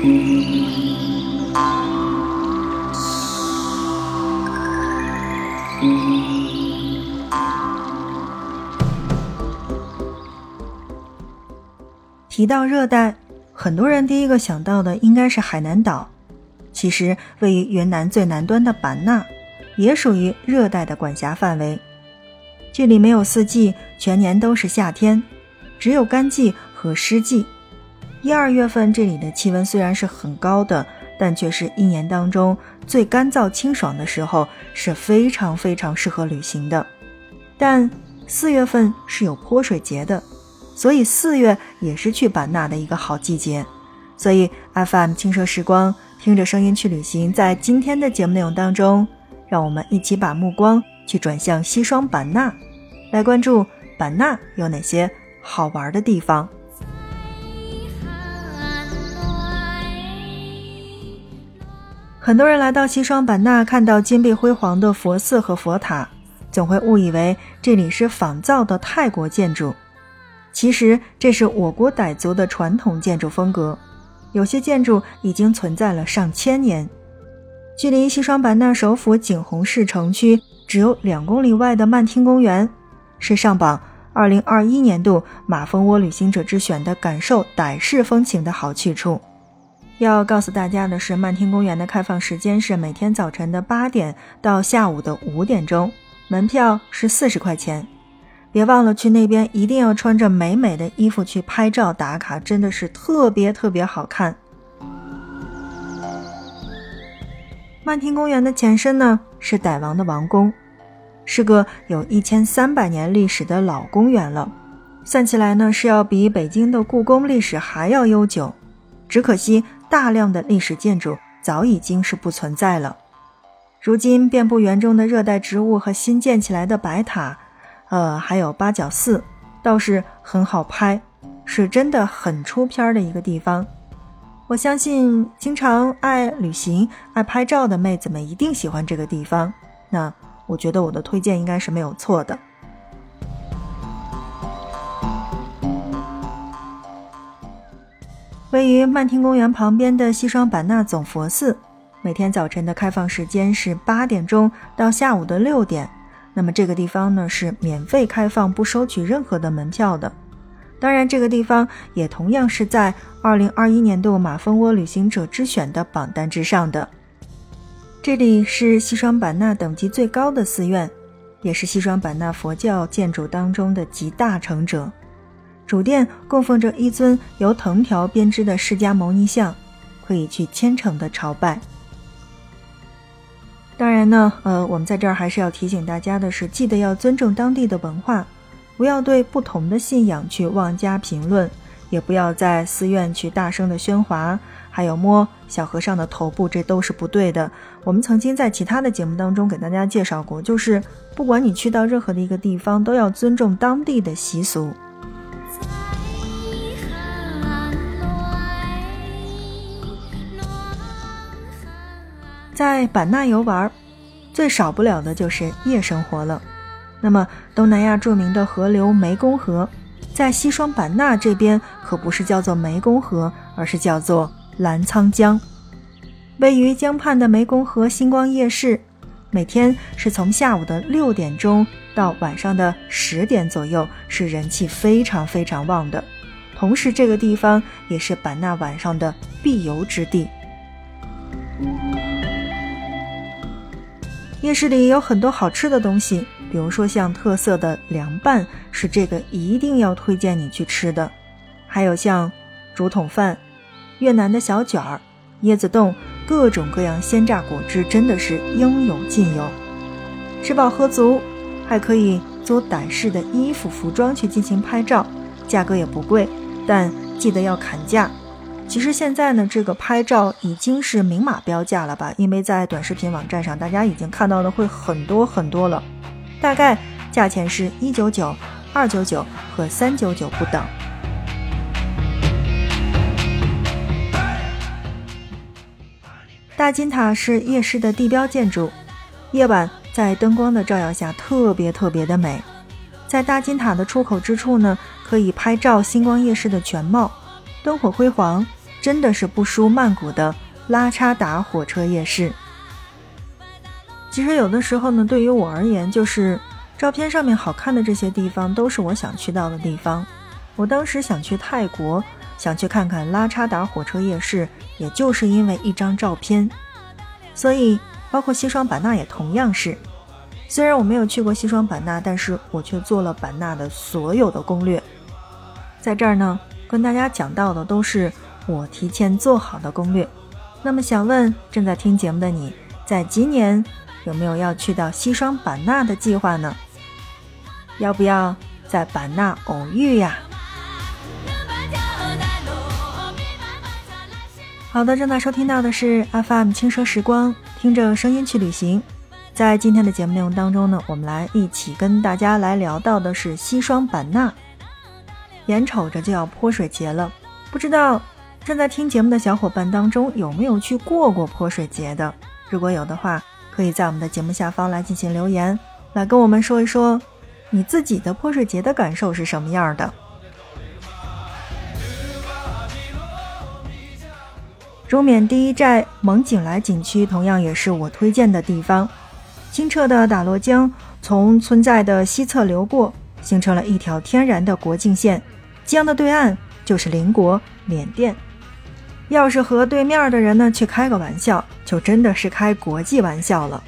提到热带，很多人第一个想到的应该是海南岛。其实，位于云南最南端的版纳，也属于热带的管辖范围。这里没有四季，全年都是夏天，只有干季和湿季。一二月份这里的气温虽然是很高的，但却是一年当中最干燥清爽的时候，是非常非常适合旅行的。但四月份是有泼水节的。所以四月也是去版纳的一个好季节，所以 FM 轻奢时光，听着声音去旅行。在今天的节目内容当中，让我们一起把目光去转向西双版纳，来关注版纳有哪些好玩的地方。很多人来到西双版纳，看到金碧辉煌的佛寺和佛塔，总会误以为这里是仿造的泰国建筑。其实这是我国傣族的传统建筑风格，有些建筑已经存在了上千年。距离西双版纳首府景洪市城区只有两公里外的曼听公园，是上榜2021年度马蜂窝旅行者之选的感受傣式风情的好去处。要告诉大家的是，曼听公园的开放时间是每天早晨的八点到下午的五点钟，门票是四十块钱。别忘了去那边，一定要穿着美美的衣服去拍照打卡，真的是特别特别好看。曼听公园的前身呢是傣王的王宫，是个有一千三百年历史的老公园了，算起来呢是要比北京的故宫历史还要悠久。只可惜大量的历史建筑早已经是不存在了，如今遍布园中的热带植物和新建起来的白塔。呃，还有八角寺，倒是很好拍，是真的很出片的一个地方。我相信经常爱旅行、爱拍照的妹子们一定喜欢这个地方。那我觉得我的推荐应该是没有错的。位于曼听公园旁边的西双版纳总佛寺，每天早晨的开放时间是八点钟到下午的六点。那么这个地方呢是免费开放，不收取任何的门票的。当然，这个地方也同样是在2021年度马蜂窝旅行者之选的榜单之上的。这里是西双版纳等级最高的寺院，也是西双版纳佛教建筑当中的集大成者。主殿供奉着一尊由藤条编织的释迦牟尼像，可以去虔诚的朝拜。当然呢，呃，我们在这儿还是要提醒大家的是，记得要尊重当地的文化，不要对不同的信仰去妄加评论，也不要在寺院去大声的喧哗，还有摸小和尚的头部，这都是不对的。我们曾经在其他的节目当中给大家介绍过，就是不管你去到任何的一个地方，都要尊重当地的习俗。在版纳游玩，最少不了的就是夜生活了。那么，东南亚著名的河流湄公河，在西双版纳这边可不是叫做湄公河，而是叫做澜沧江。位于江畔的湄公河星光夜市，每天是从下午的六点钟到晚上的十点左右，是人气非常非常旺的。同时，这个地方也是版纳晚上的必游之地。夜市里有很多好吃的东西，比如说像特色的凉拌，是这个一定要推荐你去吃的。还有像竹筒饭、越南的小卷儿、椰子冻，各种各样鲜榨果汁，真的是应有尽有。吃饱喝足，还可以租傣式的衣服服装去进行拍照，价格也不贵，但记得要砍价。其实现在呢，这个拍照已经是明码标价了吧？因为在短视频网站上，大家已经看到的会很多很多了。大概价钱是一九九、二九九和三九九不等。大金塔是夜市的地标建筑，夜晚在灯光的照耀下特别特别的美。在大金塔的出口之处呢，可以拍照星光夜市的全貌，灯火辉煌。真的是不输曼谷的拉差达火车夜市。其实有的时候呢，对于我而言，就是照片上面好看的这些地方，都是我想去到的地方。我当时想去泰国，想去看看拉差达火车夜市，也就是因为一张照片。所以，包括西双版纳也同样是。虽然我没有去过西双版纳，但是我却做了版纳的所有的攻略。在这儿呢，跟大家讲到的都是我提前做好的攻略。那么，想问正在听节目的你，在今年？有没有要去到西双版纳的计划呢？要不要在版纳偶遇呀？好的，正在收听到的是 FM 轻奢时光，听着声音去旅行。在今天的节目内容当中呢，我们来一起跟大家来聊到的是西双版纳。眼瞅着就要泼水节了，不知道正在听节目的小伙伴当中有没有去过过泼水节的？如果有的话。可以在我们的节目下方来进行留言，来跟我们说一说你自己的泼水节的感受是什么样的。中缅第一寨蒙景来景区同样也是我推荐的地方。清澈的打洛江从村寨的西侧流过，形成了一条天然的国境线。江的对岸就是邻国缅甸。要是和对面的人呢去开个玩笑，就真的是开国际玩笑了。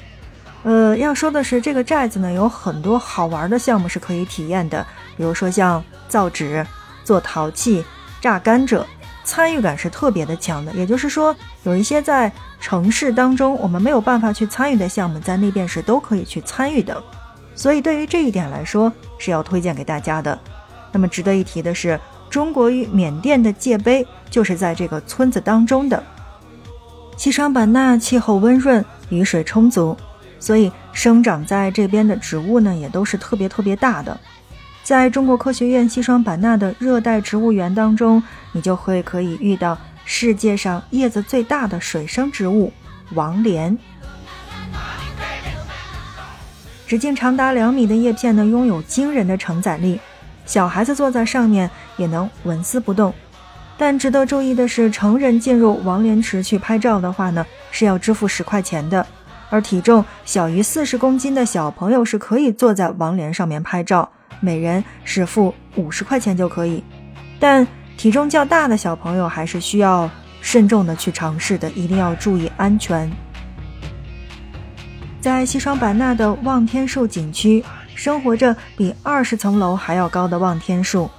呃，要说的是这个寨子呢，有很多好玩的项目是可以体验的，比如说像造纸、做陶器、榨甘蔗，参与感是特别的强的。也就是说，有一些在城市当中我们没有办法去参与的项目，在那边是都可以去参与的。所以对于这一点来说，是要推荐给大家的。那么值得一提的是。中国与缅甸的界碑就是在这个村子当中的。西双版纳气候温润，雨水充足，所以生长在这边的植物呢也都是特别特别大的。在中国科学院西双版纳的热带植物园当中，你就会可以遇到世界上叶子最大的水生植物王莲。直径长达两米的叶片呢，拥有惊人的承载力。小孩子坐在上面也能纹丝不动，但值得注意的是，成人进入王莲池去拍照的话呢，是要支付十块钱的。而体重小于四十公斤的小朋友是可以坐在王莲上面拍照，每人是付五十块钱就可以。但体重较大的小朋友还是需要慎重的去尝试的，一定要注意安全。在西双版纳的望天树景区。生活着比二十层楼还要高的望天树，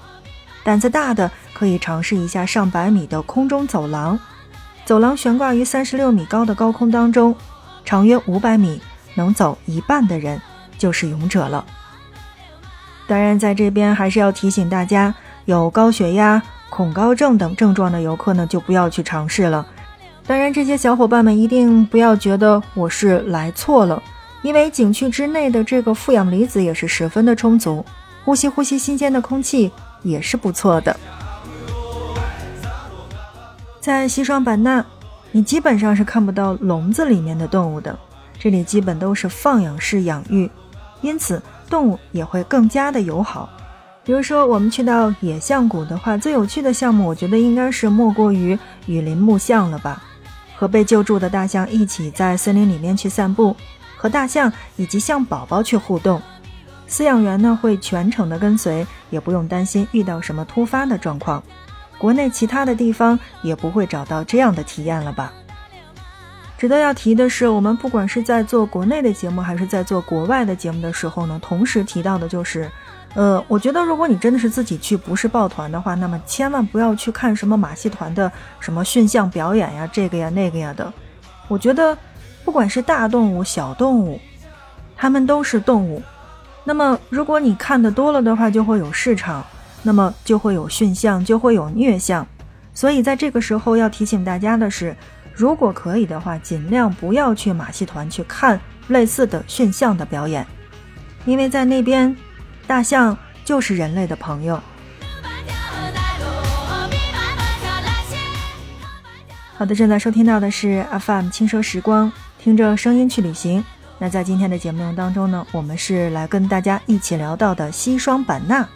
胆子大的可以尝试一下上百米的空中走廊。走廊悬挂于三十六米高的高空当中，长约五百米，能走一半的人就是勇者了。当然，在这边还是要提醒大家，有高血压、恐高症等症状的游客呢，就不要去尝试了。当然，这些小伙伴们一定不要觉得我是来错了。因为景区之内的这个负氧离子也是十分的充足，呼吸呼吸新鲜的空气也是不错的。在西双版纳，你基本上是看不到笼子里面的动物的，这里基本都是放养式养育，因此动物也会更加的友好。比如说，我们去到野象谷的话，最有趣的项目，我觉得应该是莫过于雨林木象了吧，和被救助的大象一起在森林里面去散步。和大象以及象宝宝去互动，饲养员呢会全程的跟随，也不用担心遇到什么突发的状况。国内其他的地方也不会找到这样的体验了吧？值得要提的是，我们不管是在做国内的节目，还是在做国外的节目的时候呢，同时提到的就是，呃，我觉得如果你真的是自己去，不是抱团的话，那么千万不要去看什么马戏团的什么驯象表演呀，这个呀那个呀的，我觉得。不管是大动物、小动物，它们都是动物。那么，如果你看的多了的话，就会有市场，那么就会有驯象，就会有虐象。所以，在这个时候要提醒大家的是，如果可以的话，尽量不要去马戏团去看类似的驯象的表演，因为在那边，大象就是人类的朋友。好的，正在收听到的是 FM 轻奢时光。听着声音去旅行。那在今天的节目当中呢，我们是来跟大家一起聊到的西双版纳。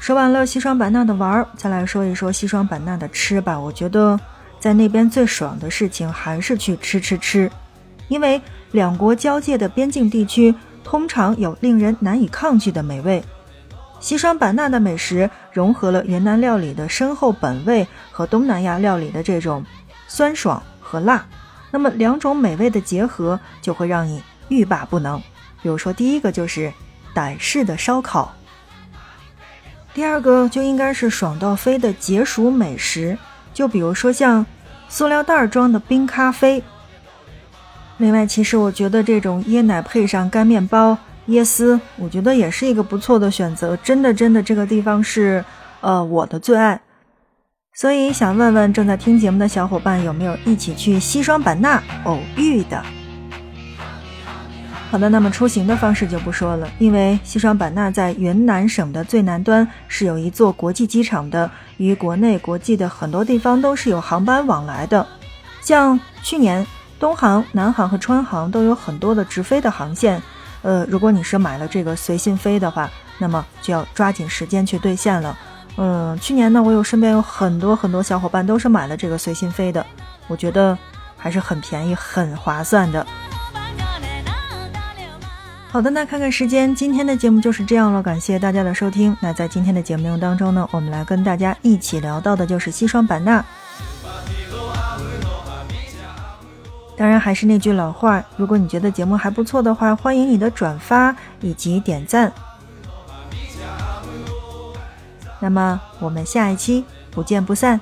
说完了西双版纳的玩儿，再来说一说西双版纳的吃吧。我觉得在那边最爽的事情还是去吃吃吃，因为两国交界的边境地区通常有令人难以抗拒的美味。西双版纳的美食融合了云南料理的深厚本味和东南亚料理的这种酸爽和辣，那么两种美味的结合就会让你欲罢不能。比如说，第一个就是傣式的烧烤。第二个就应该是爽到飞的解暑美食，就比如说像塑料袋装的冰咖啡。另外，其实我觉得这种椰奶配上干面包、椰丝，我觉得也是一个不错的选择。真的，真的，这个地方是呃我的最爱。所以想问问正在听节目的小伙伴，有没有一起去西双版纳偶遇的？好的，那么出行的方式就不说了，因为西双版纳在云南省的最南端是有一座国际机场的，与国内国际的很多地方都是有航班往来的。像去年东航、南航和川航都有很多的直飞的航线。呃，如果你是买了这个随心飞的话，那么就要抓紧时间去兑现了。嗯，去年呢，我有身边有很多很多小伙伴都是买了这个随心飞的，我觉得还是很便宜、很划算的。好的，那看看时间，今天的节目就是这样了，感谢大家的收听。那在今天的节目当中呢，我们来跟大家一起聊到的就是西双版纳。当然还是那句老话，如果你觉得节目还不错的话，欢迎你的转发以及点赞。那么我们下一期不见不散。